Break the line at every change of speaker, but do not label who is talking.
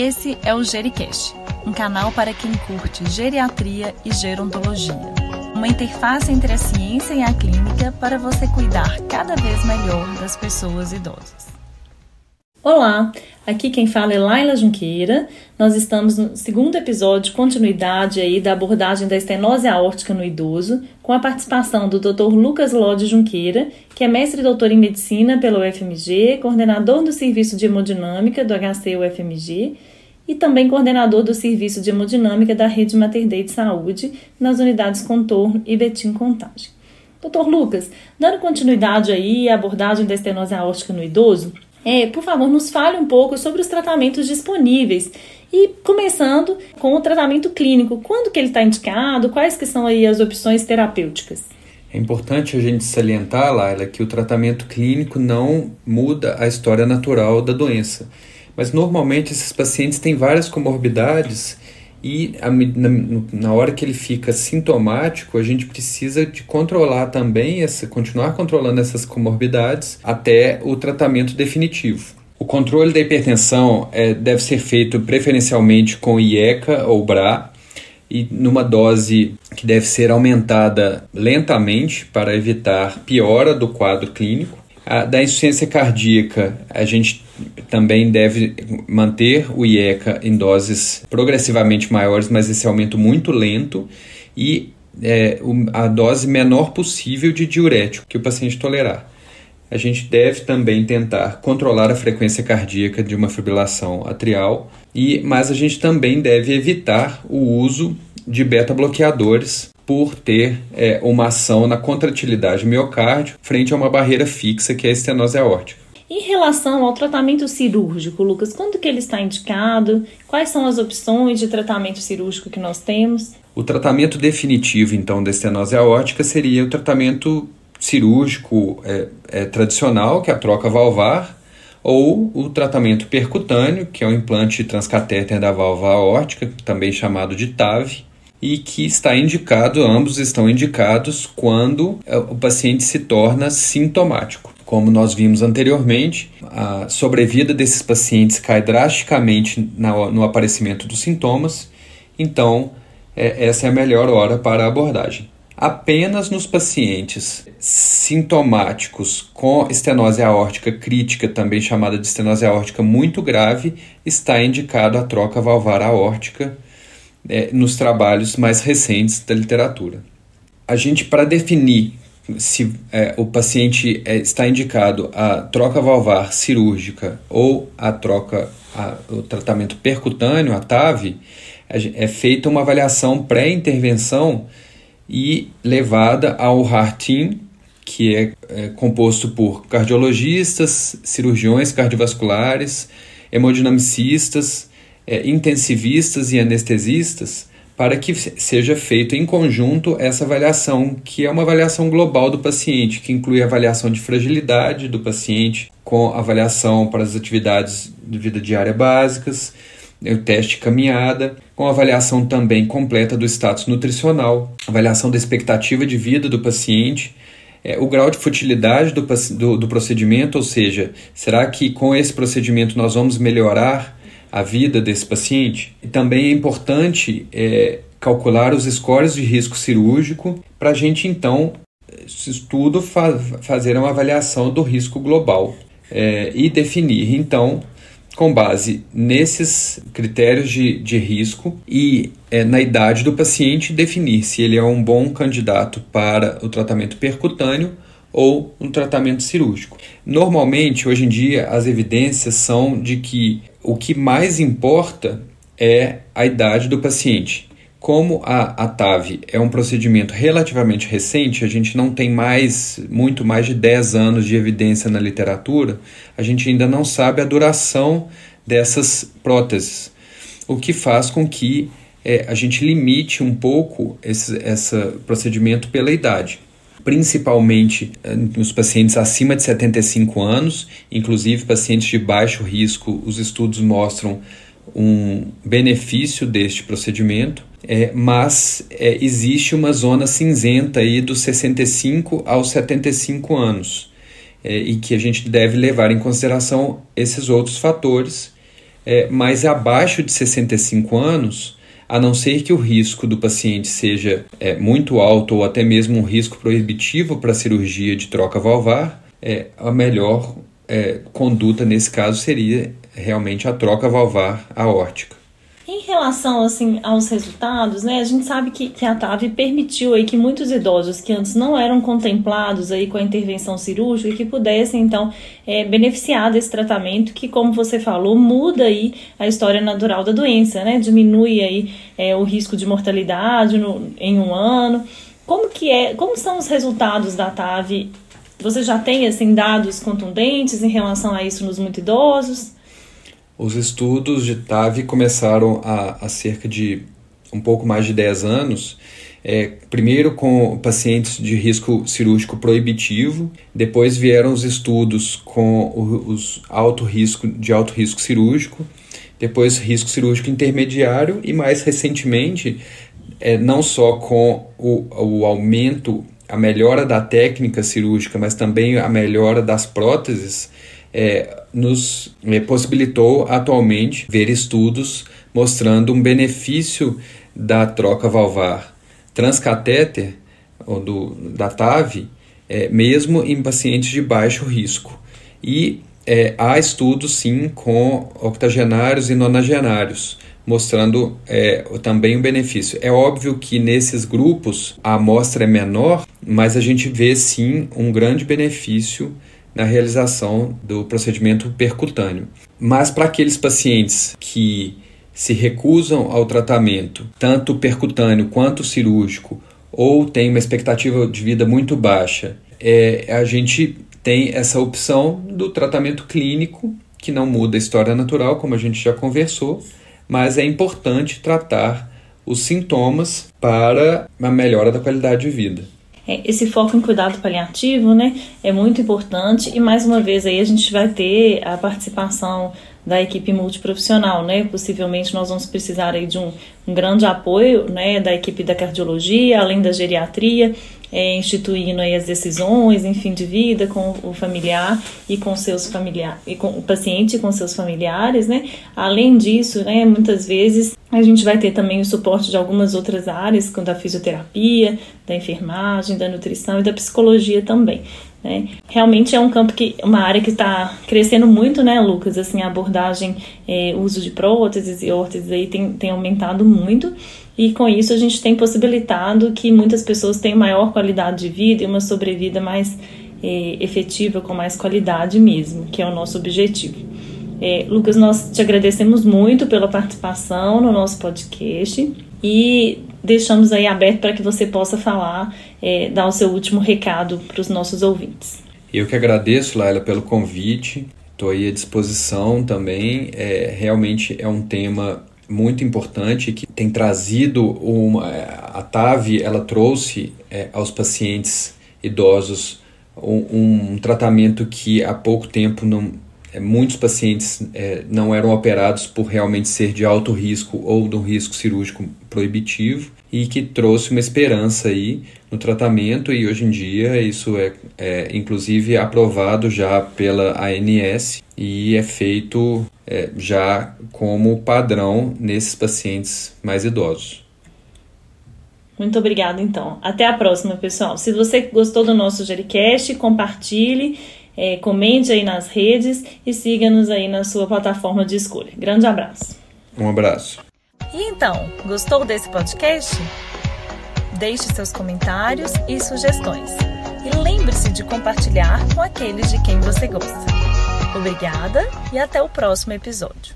Esse é o Gericast, um canal para quem curte geriatria e gerontologia. Uma interface entre a ciência e a clínica para você cuidar cada vez melhor das pessoas idosas.
Olá, aqui quem fala é Laila Junqueira. Nós estamos no segundo episódio, continuidade aí da abordagem da estenose aórtica no idoso, com a participação do Dr. Lucas Lode Junqueira, que é mestre e doutor em medicina pela UFMG, coordenador do serviço de hemodinâmica do HC UFMG e também coordenador do serviço de hemodinâmica da Rede Mater Dei de Saúde nas unidades Contorno e Betim Contagem. Doutor Lucas, dando continuidade aí à abordagem da estenose aórtica no idoso, é, por favor, nos fale um pouco sobre os tratamentos disponíveis e começando com o tratamento clínico. Quando que ele está indicado? Quais que são aí as opções terapêuticas?
É importante a gente salientar, Laila, que o tratamento clínico não muda a história natural da doença. Mas normalmente esses pacientes têm várias comorbidades e na, na, hora que ele fica sintomático, a gente precisa de controlar também, essa, continuar controlando essas comorbidades até o tratamento definitivo. O controle da hipertensão é, deve ser feito preferencialmente com IECA ou BRA e numa dose que deve ser aumentada lentamente para evitar piora do quadro clínico. A, da insuficiência cardíaca, a gente também deve manter o IECA em doses progressivamente maiores, mas esse aumento muito lento e é, a dose menor possível de diurético que o paciente tolerar. A gente deve também tentar controlar a frequência cardíaca de uma fibrilação atrial, e, mas a gente também deve evitar o uso de beta-bloqueadores por ter é, uma ação na contratilidade miocárdio frente a uma barreira fixa que é a estenose aórtica.
Em relação ao tratamento cirúrgico, Lucas, quando que ele está indicado? Quais são as opções de tratamento cirúrgico que nós temos?
O tratamento definitivo, então, da estenose aórtica seria o tratamento cirúrgico é, é, tradicional, que é a troca valvar, ou o tratamento percutâneo, que é o implante transcatéter da válvula aórtica, também chamado de TAV, e que está indicado, ambos estão indicados quando é, o paciente se torna sintomático. Como nós vimos anteriormente, a sobrevida desses pacientes cai drasticamente no aparecimento dos sintomas, então é, essa é a melhor hora para a abordagem. Apenas nos pacientes sintomáticos com estenose aórtica crítica, também chamada de estenose aórtica muito grave, está indicado a troca valvar aórtica é, nos trabalhos mais recentes da literatura. A gente, para definir se é, o paciente é, está indicado a troca valvar cirúrgica ou a troca, a, o tratamento percutâneo, a TAV, é feita uma avaliação pré-intervenção e levada ao HARTIN, que é, é composto por cardiologistas, cirurgiões cardiovasculares, hemodinamicistas, é, intensivistas e anestesistas para que seja feito em conjunto essa avaliação, que é uma avaliação global do paciente, que inclui a avaliação de fragilidade do paciente, com avaliação para as atividades de vida diária básicas, o teste caminhada, com avaliação também completa do status nutricional, avaliação da expectativa de vida do paciente, é, o grau de futilidade do, do, do procedimento, ou seja, será que com esse procedimento nós vamos melhorar a vida desse paciente. E também é importante é, calcular os scores de risco cirúrgico para a gente então, esse estudo, fa fazer uma avaliação do risco global é, e definir então com base nesses critérios de, de risco e é, na idade do paciente, definir se ele é um bom candidato para o tratamento percutâneo ou um tratamento cirúrgico. Normalmente, hoje em dia, as evidências são de que o que mais importa é a idade do paciente. Como a, a TAV é um procedimento relativamente recente, a gente não tem mais, muito mais de 10 anos de evidência na literatura, a gente ainda não sabe a duração dessas próteses, o que faz com que é, a gente limite um pouco esse, esse procedimento pela idade principalmente eh, nos pacientes acima de 75 anos, inclusive pacientes de baixo risco, os estudos mostram um benefício deste procedimento, é, mas é, existe uma zona cinzenta aí dos 65 aos 75 anos é, e que a gente deve levar em consideração esses outros fatores é, mas abaixo de 65 anos, a não ser que o risco do paciente seja é, muito alto ou até mesmo um risco proibitivo para a cirurgia de troca valvar, é, a melhor é, conduta nesse caso seria realmente a troca valvar aórtica.
Em relação assim aos resultados, né, a gente sabe que, que a TAV permitiu aí que muitos idosos que antes não eram contemplados aí com a intervenção cirúrgica que pudessem então é, beneficiar desse tratamento que, como você falou, muda aí a história natural da doença, né, diminui aí é, o risco de mortalidade no, em um ano. Como que é, como são os resultados da TAV? Você já tem assim dados contundentes em relação a isso nos muito idosos?
Os estudos de TAV começaram há, há cerca de um pouco mais de 10 anos, é, primeiro com pacientes de risco cirúrgico proibitivo, depois vieram os estudos com os alto risco de alto risco cirúrgico, depois risco cirúrgico intermediário e mais recentemente é, não só com o, o aumento, a melhora da técnica cirúrgica, mas também a melhora das próteses, é, nos é, possibilitou atualmente ver estudos mostrando um benefício da troca valvar transcatéter, ou do, da TAV, é, mesmo em pacientes de baixo risco. E é, há estudos sim com octogenários e nonagenários, mostrando é, também o benefício. É óbvio que nesses grupos a amostra é menor, mas a gente vê sim um grande benefício na realização do procedimento percutâneo. Mas para aqueles pacientes que se recusam ao tratamento, tanto percutâneo quanto cirúrgico, ou têm uma expectativa de vida muito baixa, é, a gente tem essa opção do tratamento clínico, que não muda a história natural, como a gente já conversou, mas é importante tratar os sintomas para a melhora da qualidade de vida.
É, esse foco em cuidado paliativo, né, é muito importante. E mais uma vez aí a gente vai ter a participação da equipe multiprofissional, né? Possivelmente nós vamos precisar aí de um, um grande apoio, né, da equipe da cardiologia, além da geriatria, é, instituindo aí as decisões, em fim de vida com o familiar e com seus familiares, e com o paciente e com seus familiares, né? Além disso, né, muitas vezes a gente vai ter também o suporte de algumas outras áreas, como da fisioterapia, da enfermagem, da nutrição e da psicologia também. Né? Realmente é um campo que, uma área que está crescendo muito, né, Lucas? Assim, a abordagem, é, uso de próteses e órteses aí tem, tem aumentado muito. E com isso a gente tem possibilitado que muitas pessoas tenham maior qualidade de vida e uma sobrevida mais é, efetiva, com mais qualidade mesmo, que é o nosso objetivo. É, Lucas, nós te agradecemos muito pela participação no nosso podcast e deixamos aí aberto para que você possa falar, é, dar o seu último recado para os nossos ouvintes.
Eu que agradeço, Laila, pelo convite. Estou aí à disposição também. É, realmente é um tema muito importante que tem trazido uma, a TAV ela trouxe é, aos pacientes idosos um, um, tratamento que há pouco tempo não muitos pacientes é, não eram operados por realmente ser de alto risco ou de um risco cirúrgico proibitivo e que trouxe uma esperança aí no tratamento e hoje em dia isso é, é inclusive aprovado já pela ANS e é feito é, já como padrão nesses pacientes mais idosos.
Muito obrigada, então. Até a próxima, pessoal. Se você gostou do nosso Jericast, compartilhe, é, comente aí nas redes e siga-nos aí na sua plataforma de escolha. Grande abraço.
Um abraço.
E então, gostou desse podcast? Deixe seus comentários e sugestões. E lembre-se de compartilhar com aqueles de quem você gosta. Obrigada e até o próximo episódio.